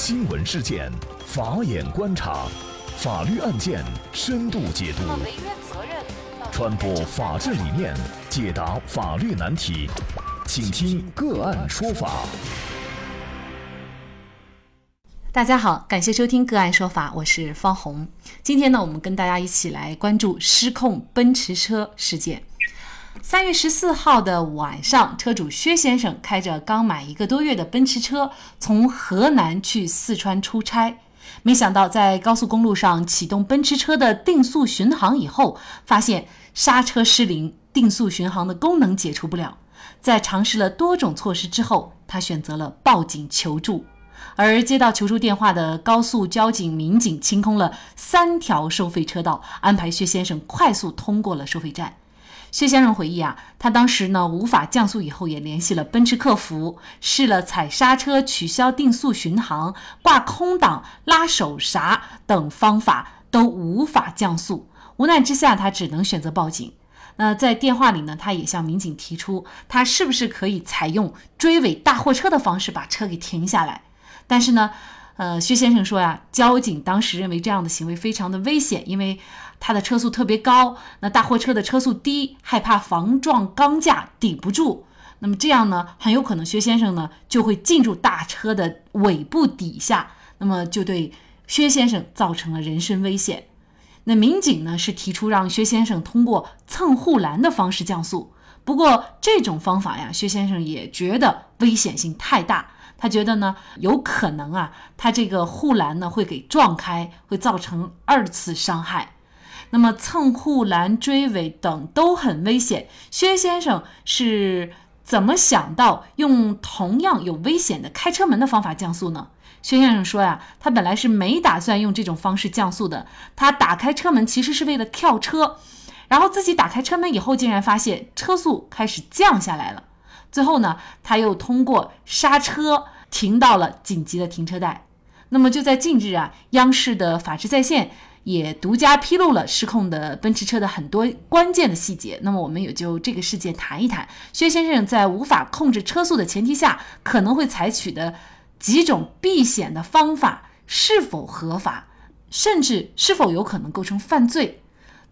新闻事件，法眼观察，法律案件深度解读，传播法治理念，解答法律难题，请听个案说法。大家好，感谢收听个案说法，我是方红。今天呢，我们跟大家一起来关注失控奔驰车事件。三月十四号的晚上，车主薛先生开着刚买一个多月的奔驰车，从河南去四川出差。没想到在高速公路上启动奔驰车的定速巡航以后，发现刹车失灵，定速巡航的功能解除不了。在尝试了多种措施之后，他选择了报警求助。而接到求助电话的高速交警民警清空了三条收费车道，安排薛先生快速通过了收费站。薛先生回忆啊，他当时呢无法降速，以后也联系了奔驰客服，试了踩刹车、取消定速巡航、挂空挡、拉手刹等方法，都无法降速。无奈之下，他只能选择报警。那在电话里呢，他也向民警提出，他是不是可以采用追尾大货车的方式把车给停下来？但是呢，呃，薛先生说呀，交警当时认为这样的行为非常的危险，因为。他的车速特别高，那大货车的车速低，害怕防撞钢架顶不住，那么这样呢，很有可能薛先生呢就会进入大车的尾部底下，那么就对薛先生造成了人身危险。那民警呢是提出让薛先生通过蹭护栏的方式降速，不过这种方法呀，薛先生也觉得危险性太大，他觉得呢有可能啊，他这个护栏呢会给撞开，会造成二次伤害。那么蹭护栏、追尾等都很危险。薛先生是怎么想到用同样有危险的开车门的方法降速呢？薛先生说呀，他本来是没打算用这种方式降速的。他打开车门其实是为了跳车，然后自己打开车门以后，竟然发现车速开始降下来了。最后呢，他又通过刹车停到了紧急的停车带。那么就在近日啊，央视的法治在线。也独家披露了失控的奔驰车的很多关键的细节。那么，我们也就这个事件谈一谈，薛先生在无法控制车速的前提下，可能会采取的几种避险的方法是否合法，甚至是否有可能构成犯罪。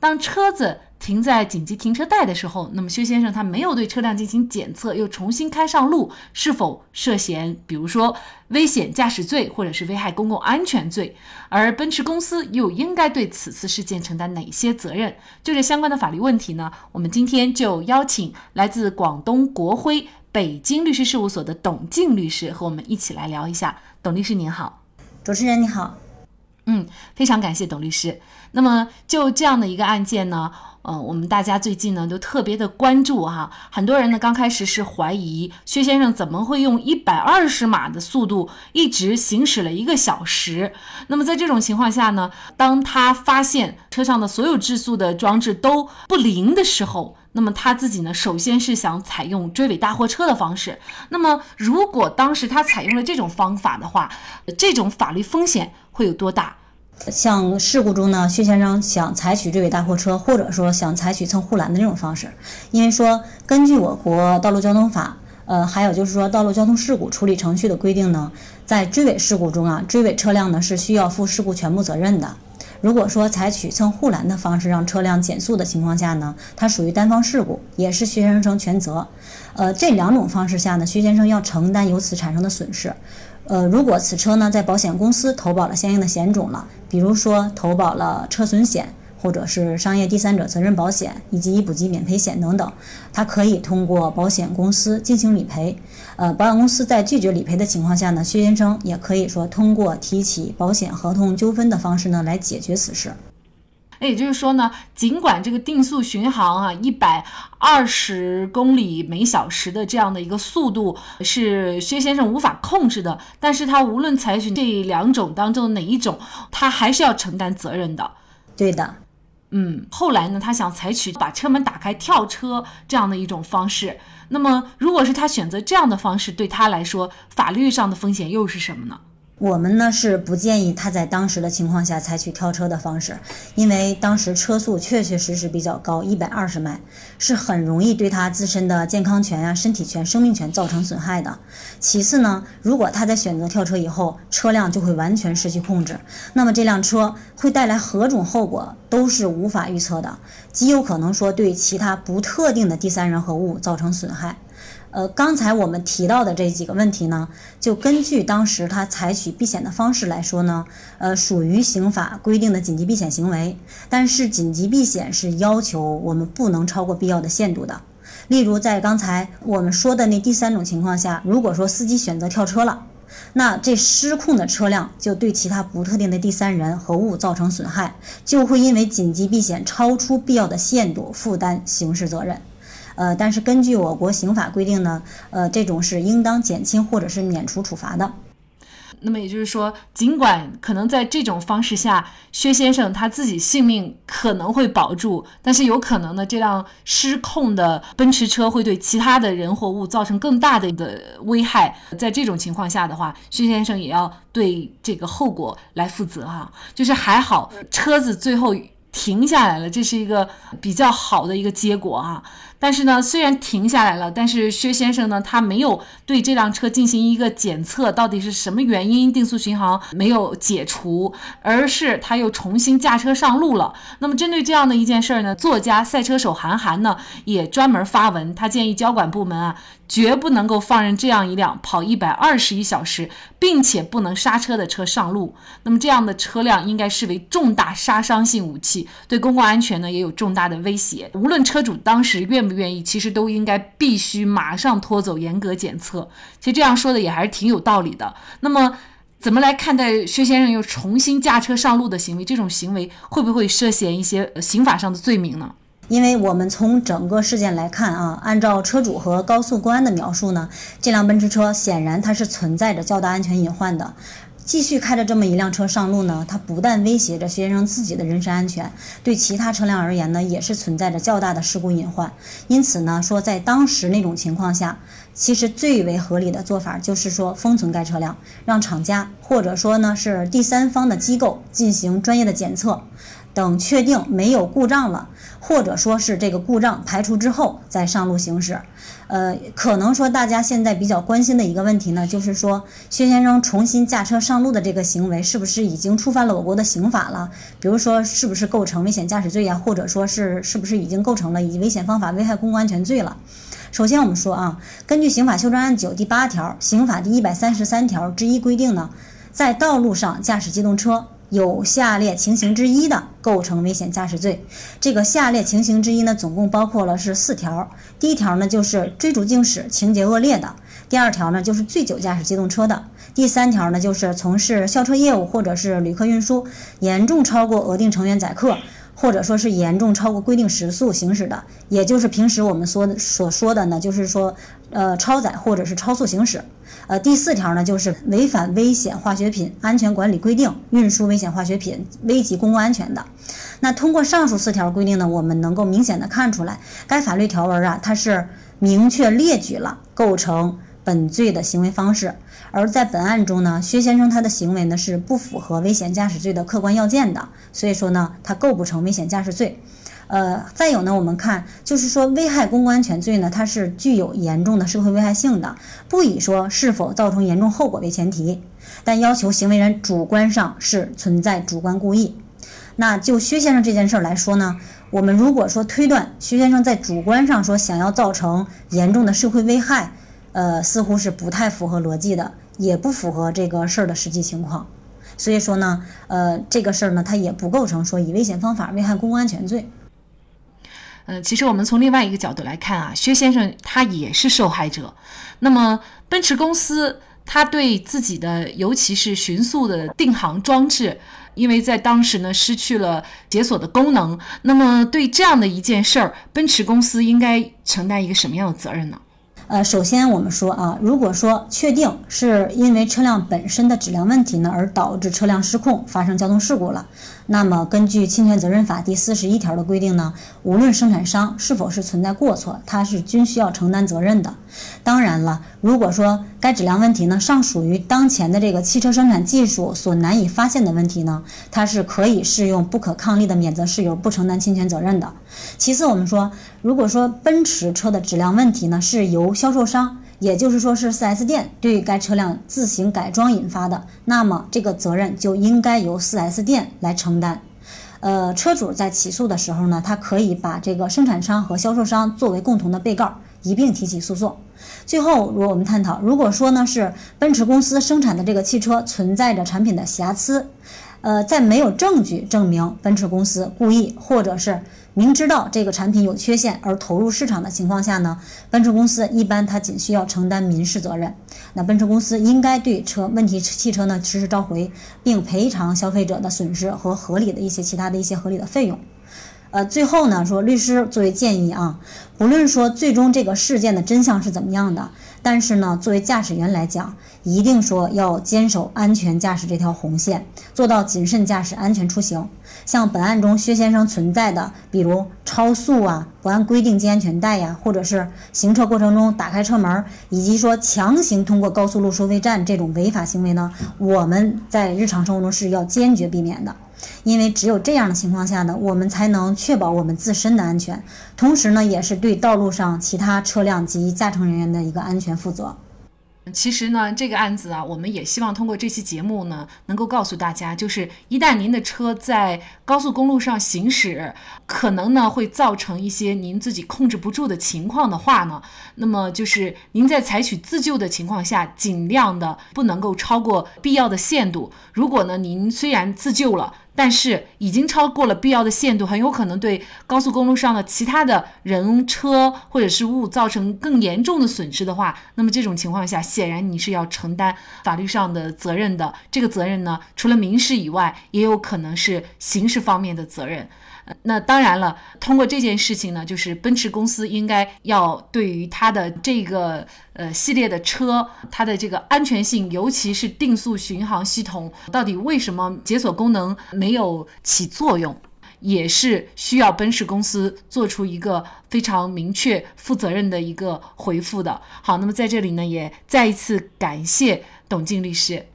当车子。停在紧急停车带的时候，那么薛先生他没有对车辆进行检测，又重新开上路，是否涉嫌比如说危险驾驶罪或者是危害公共安全罪？而奔驰公司又应该对此次事件承担哪些责任？就这相关的法律问题呢？我们今天就邀请来自广东国辉北京律师事务所的董静律师和我们一起来聊一下。董律师您好，主持人你好，嗯，非常感谢董律师。那么就这样的一个案件呢？呃，我们大家最近呢都特别的关注哈，很多人呢刚开始是怀疑薛先生怎么会用一百二十码的速度一直行驶了一个小时。那么在这种情况下呢，当他发现车上的所有制速的装置都不灵的时候，那么他自己呢首先是想采用追尾大货车的方式。那么如果当时他采用了这种方法的话，这种法律风险会有多大？像事故中呢，薛先生想采取追尾大货车，或者说想采取蹭护栏的这种方式，因为说根据我国道路交通法，呃，还有就是说道路交通事故处理程序的规定呢，在追尾事故中啊，追尾车辆呢是需要负事故全部责任的。如果说采取蹭护栏的方式让车辆减速的情况下呢，它属于单方事故，也是薛先生全责。呃，这两种方式下呢，薛先生要承担由此产生的损失。呃，如果此车呢在保险公司投保了相应的险种了，比如说投保了车损险，或者是商业第三者责任保险以及医补及免赔险等等，它可以通过保险公司进行理赔。呃，保险公司在拒绝理赔的情况下呢，薛先生也可以说通过提起保险合同纠纷的方式呢来解决此事。那也就是说呢，尽管这个定速巡航啊，一百二十公里每小时的这样的一个速度是薛先生无法控制的，但是他无论采取这两种当中的哪一种，他还是要承担责任的。对的，嗯，后来呢，他想采取把车门打开跳车这样的一种方式。那么，如果是他选择这样的方式，对他来说，法律上的风险又是什么呢？我们呢是不建议他在当时的情况下采取跳车的方式，因为当时车速确确实实比较高，一百二十迈，是很容易对他自身的健康权呀、身体权、生命权造成损害的。其次呢，如果他在选择跳车以后，车辆就会完全失去控制，那么这辆车会带来何种后果都是无法预测的，极有可能说对其他不特定的第三人和物造成损害。呃，刚才我们提到的这几个问题呢，就根据当时他采取避险的方式来说呢，呃，属于刑法规定的紧急避险行为。但是紧急避险是要求我们不能超过必要的限度的。例如，在刚才我们说的那第三种情况下，如果说司机选择跳车了，那这失控的车辆就对其他不特定的第三人和物造成损害，就会因为紧急避险超出必要的限度负担刑事责任。呃，但是根据我国刑法规定呢，呃，这种是应当减轻或者是免除处罚的。那么也就是说，尽管可能在这种方式下，薛先生他自己性命可能会保住，但是有可能呢，这辆失控的奔驰车会对其他的人或物造成更大的的危害。在这种情况下的话，薛先生也要对这个后果来负责哈。就是还好，车子最后停下来了，这是一个比较好的一个结果啊。但是呢，虽然停下来了，但是薛先生呢，他没有对这辆车进行一个检测，到底是什么原因定速巡航没有解除，而是他又重新驾车上路了。那么针对这样的一件事儿呢，作家赛车手韩寒呢也专门发文，他建议交管部门啊。绝不能够放任这样一辆跑一百二十一小时，并且不能刹车的车上路。那么这样的车辆应该视为重大杀伤性武器，对公共安全呢也有重大的威胁。无论车主当时愿不愿意，其实都应该必须马上拖走，严格检测。其实这样说的也还是挺有道理的。那么怎么来看待薛先生又重新驾车上路的行为？这种行为会不会涉嫌一些刑法上的罪名呢？因为我们从整个事件来看啊，按照车主和高速公安的描述呢，这辆奔驰车显然它是存在着较大安全隐患的。继续开着这么一辆车上路呢，它不但威胁着薛先生自己的人身安全，对其他车辆而言呢，也是存在着较大的事故隐患。因此呢，说在当时那种情况下，其实最为合理的做法就是说封存该车辆，让厂家或者说呢是第三方的机构进行专业的检测，等确定没有故障了。或者说是这个故障排除之后再上路行驶，呃，可能说大家现在比较关心的一个问题呢，就是说薛先生重新驾车上路的这个行为是不是已经触犯了我国的刑法了？比如说是不是构成危险驾驶罪呀？或者说是是不是已经构成了以危险方法危害公共安全罪了？首先我们说啊，根据刑法修正案九第八条、刑法第一百三十三条之一规定呢，在道路上驾驶机动车。有下列情形之一的，构成危险驾驶罪。这个下列情形之一呢，总共包括了是四条。第一条呢，就是追逐竞驶情节恶劣的；第二条呢，就是醉酒驾驶机动车的；第三条呢，就是从事校车业务或者是旅客运输，严重超过额定成员载客，或者说是严重超过规定时速行驶的，也就是平时我们说所说的呢，就是说，呃，超载或者是超速行驶。呃，第四条呢，就是违反危险化学品安全管理规定，运输危险化学品，危及公共安全的。那通过上述四条规定呢，我们能够明显的看出来，该法律条文啊，它是明确列举了构成本罪的行为方式。而在本案中呢，薛先生他的行为呢是不符合危险驾驶罪的客观要件的，所以说呢，他构不成危险驾驶罪。呃，再有呢，我们看就是说危害公共安全罪呢，它是具有严重的社会危害性的，不以说是否造成严重后果为前提，但要求行为人主观上是存在主观故意。那就薛先生这件事儿来说呢，我们如果说推断薛先生在主观上说想要造成严重的社会危害，呃，似乎是不太符合逻辑的，也不符合这个事儿的实际情况。所以说呢，呃，这个事儿呢，它也不构成说以危险方法危害公共安全罪。嗯，其实我们从另外一个角度来看啊，薛先生他也是受害者。那么奔驰公司他对自己的，尤其是巡速的定航装置，因为在当时呢失去了解锁的功能，那么对这样的一件事儿，奔驰公司应该承担一个什么样的责任呢？呃，首先我们说啊，如果说确定是因为车辆本身的质量问题呢，而导致车辆失控发生交通事故了，那么根据侵权责任法第四十一条的规定呢，无论生产商是否是存在过错，他是均需要承担责任的。当然了，如果说该质量问题呢尚属于当前的这个汽车生产技术所难以发现的问题呢，它是可以适用不可抗力的免责事由，不承担侵权责任的。其次，我们说，如果说奔驰车的质量问题呢是由销售商，也就是说是 4S 店对该车辆自行改装引发的，那么这个责任就应该由 4S 店来承担。呃，车主在起诉的时候呢，他可以把这个生产商和销售商作为共同的被告，一并提起诉讼。最后，如果我们探讨，如果说呢是奔驰公司生产的这个汽车存在着产品的瑕疵，呃，在没有证据证明奔驰公司故意或者是明知道这个产品有缺陷而投入市场的情况下呢，奔驰公司一般它仅需要承担民事责任。那奔驰公司应该对车问题汽车呢实施召回，并赔偿消费者的损失和合理的一些其他的一些合理的费用。呃，最后呢说，律师作为建议啊，不论说最终这个事件的真相是怎么样的。但是呢，作为驾驶员来讲，一定说要坚守安全驾驶这条红线，做到谨慎驾驶、安全出行。像本案中薛先生存在的，比如超速啊、不按规定系安全带呀，或者是行车过程中打开车门，以及说强行通过高速路收费站这种违法行为呢，我们在日常生活中是要坚决避免的。因为只有这样的情况下呢，我们才能确保我们自身的安全，同时呢，也是对道路上其他车辆及驾乘人员的一个安全负责。其实呢，这个案子啊，我们也希望通过这期节目呢，能够告诉大家，就是一旦您的车在高速公路上行驶，可能呢会造成一些您自己控制不住的情况的话呢，那么就是您在采取自救的情况下，尽量的不能够超过必要的限度。如果呢，您虽然自救了，但是已经超过了必要的限度，很有可能对高速公路上的其他的人车或者是物造成更严重的损失的话，那么这种情况下，显然你是要承担法律上的责任的。这个责任呢，除了民事以外，也有可能是刑事方面的责任。那当然了，通过这件事情呢，就是奔驰公司应该要对于它的这个呃系列的车，它的这个安全性，尤其是定速巡航系统，到底为什么解锁功能没有起作用，也是需要奔驰公司做出一个非常明确、负责任的一个回复的。好，那么在这里呢，也再一次感谢董静律师。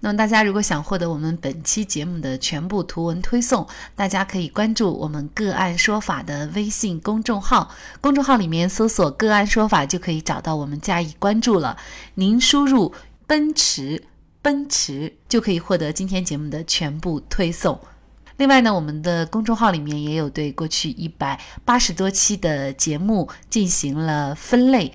那么大家如果想获得我们本期节目的全部图文推送，大家可以关注我们“个案说法”的微信公众号，公众号里面搜索“个案说法”就可以找到我们加以关注了。您输入“奔驰”奔驰就可以获得今天节目的全部推送。另外呢，我们的公众号里面也有对过去一百八十多期的节目进行了分类。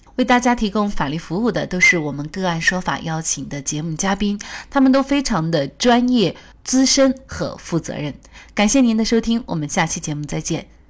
为大家提供法律服务的都是我们个案说法邀请的节目嘉宾，他们都非常的专业、资深和负责任。感谢您的收听，我们下期节目再见。